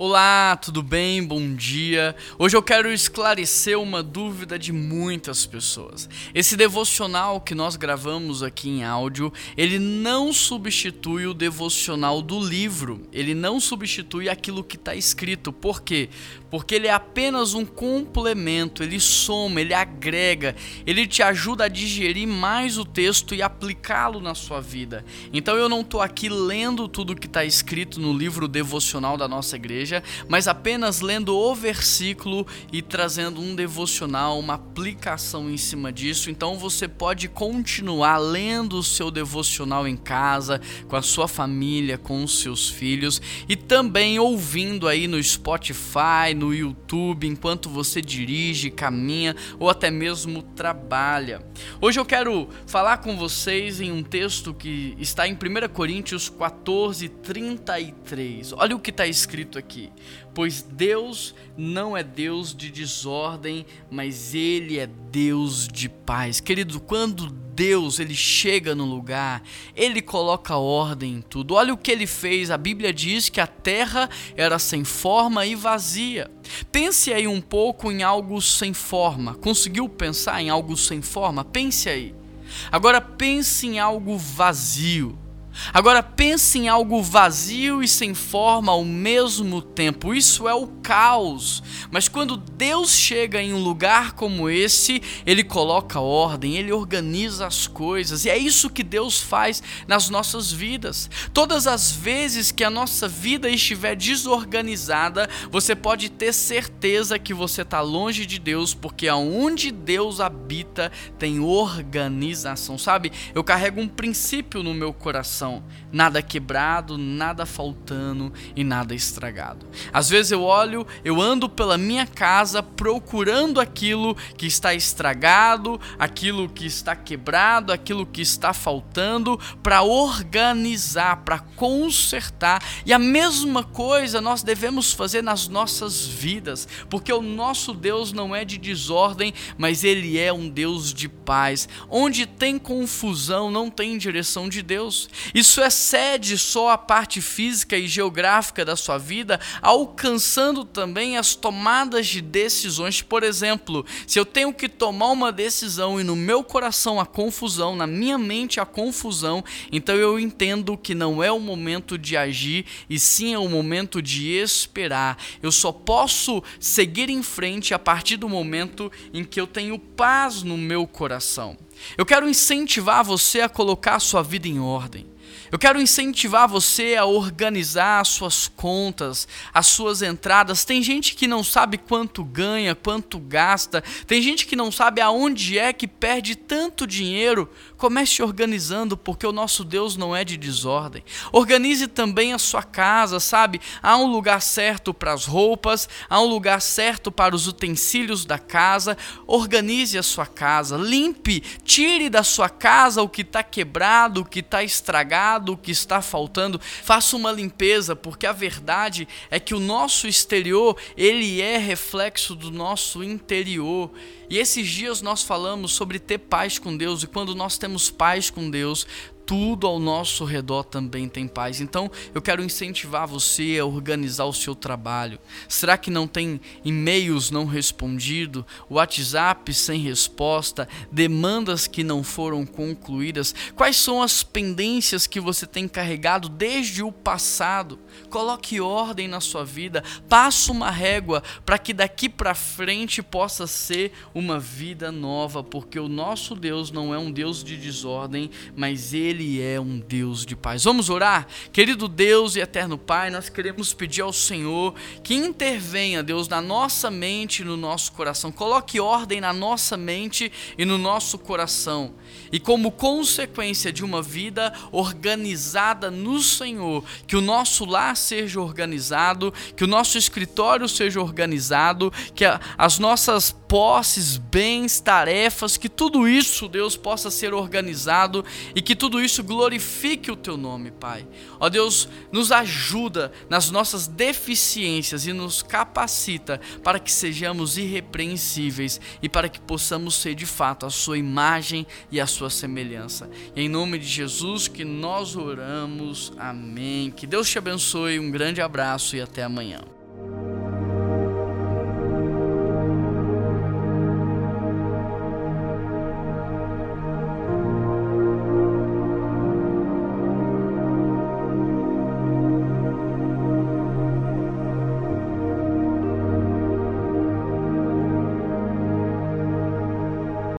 Olá, tudo bem? Bom dia. Hoje eu quero esclarecer uma dúvida de muitas pessoas. Esse devocional que nós gravamos aqui em áudio, ele não substitui o devocional do livro. Ele não substitui aquilo que está escrito. Por quê? Porque ele é apenas um complemento, ele soma, ele agrega, ele te ajuda a digerir mais o texto e aplicá-lo na sua vida. Então eu não estou aqui lendo tudo que está escrito no livro devocional da nossa igreja igreja, mas apenas lendo o versículo e trazendo um devocional, uma aplicação em cima disso. Então você pode continuar lendo o seu devocional em casa, com a sua família, com os seus filhos e também ouvindo aí no Spotify, no YouTube, enquanto você dirige, caminha ou até mesmo trabalha. Hoje eu quero falar com vocês em um texto que está em 1 Coríntios 14, 33. Olha o que está escrito aqui aqui. Pois Deus não é Deus de desordem, mas Ele é Deus de paz. Querido, quando Deus ele chega no lugar, ele coloca ordem em tudo. Olha o que ele fez. A Bíblia diz que a terra era sem forma e vazia. Pense aí um pouco em algo sem forma. Conseguiu pensar em algo sem forma? Pense aí. Agora pense em algo vazio. Agora pense em algo vazio e sem forma ao mesmo tempo. Isso é o caos. Mas quando Deus chega em um lugar como esse, ele coloca ordem, ele organiza as coisas. E é isso que Deus faz nas nossas vidas. Todas as vezes que a nossa vida estiver desorganizada, você pode ter certeza que você está longe de Deus, porque aonde Deus habita tem organização. Sabe? Eu carrego um princípio no meu coração coração, nada quebrado, nada faltando e nada estragado. Às vezes eu olho, eu ando pela minha casa procurando aquilo que está estragado, aquilo que está quebrado, aquilo que está faltando para organizar, para consertar. E a mesma coisa nós devemos fazer nas nossas vidas, porque o nosso Deus não é de desordem, mas ele é um Deus de paz. Onde tem confusão, não tem direção de Deus. Isso excede só a parte física e geográfica da sua vida, alcançando também as tomadas de decisões. Por exemplo, se eu tenho que tomar uma decisão e no meu coração a confusão, na minha mente a confusão, então eu entendo que não é o momento de agir e sim é o momento de esperar. Eu só posso seguir em frente a partir do momento em que eu tenho paz no meu coração. Eu quero incentivar você a colocar a sua vida em ordem. Eu quero incentivar você a organizar as suas contas, as suas entradas. Tem gente que não sabe quanto ganha, quanto gasta. Tem gente que não sabe aonde é que perde tanto dinheiro. Comece organizando, porque o nosso Deus não é de desordem. Organize também a sua casa, sabe? Há um lugar certo para as roupas, há um lugar certo para os utensílios da casa. Organize a sua casa, limpe, tire da sua casa o que está quebrado, o que está estragado o que está faltando, faça uma limpeza, porque a verdade é que o nosso exterior, ele é reflexo do nosso interior. E esses dias nós falamos sobre ter paz com Deus, e quando nós temos paz com Deus, tudo ao nosso redor também tem paz. Então, eu quero incentivar você a organizar o seu trabalho. Será que não tem e-mails não respondidos, WhatsApp sem resposta, demandas que não foram concluídas? Quais são as pendências que você tem carregado desde o passado? Coloque ordem na sua vida, passe uma régua para que daqui para frente possa ser uma vida nova, porque o nosso Deus não é um Deus de desordem, mas ele ele é um Deus de paz. Vamos orar? Querido Deus e eterno Pai, nós queremos pedir ao Senhor que intervenha, Deus, na nossa mente e no nosso coração. Coloque ordem na nossa mente e no nosso coração. E como consequência de uma vida organizada no Senhor, que o nosso lar seja organizado, que o nosso escritório seja organizado, que as nossas posses, bens, tarefas, que tudo isso, Deus, possa ser organizado e que tudo isso glorifique o teu nome, Pai. Ó Deus, nos ajuda nas nossas deficiências e nos capacita para que sejamos irrepreensíveis e para que possamos ser de fato a sua imagem e a sua semelhança. E em nome de Jesus que nós oramos. Amém. Que Deus te abençoe. Um grande abraço e até amanhã.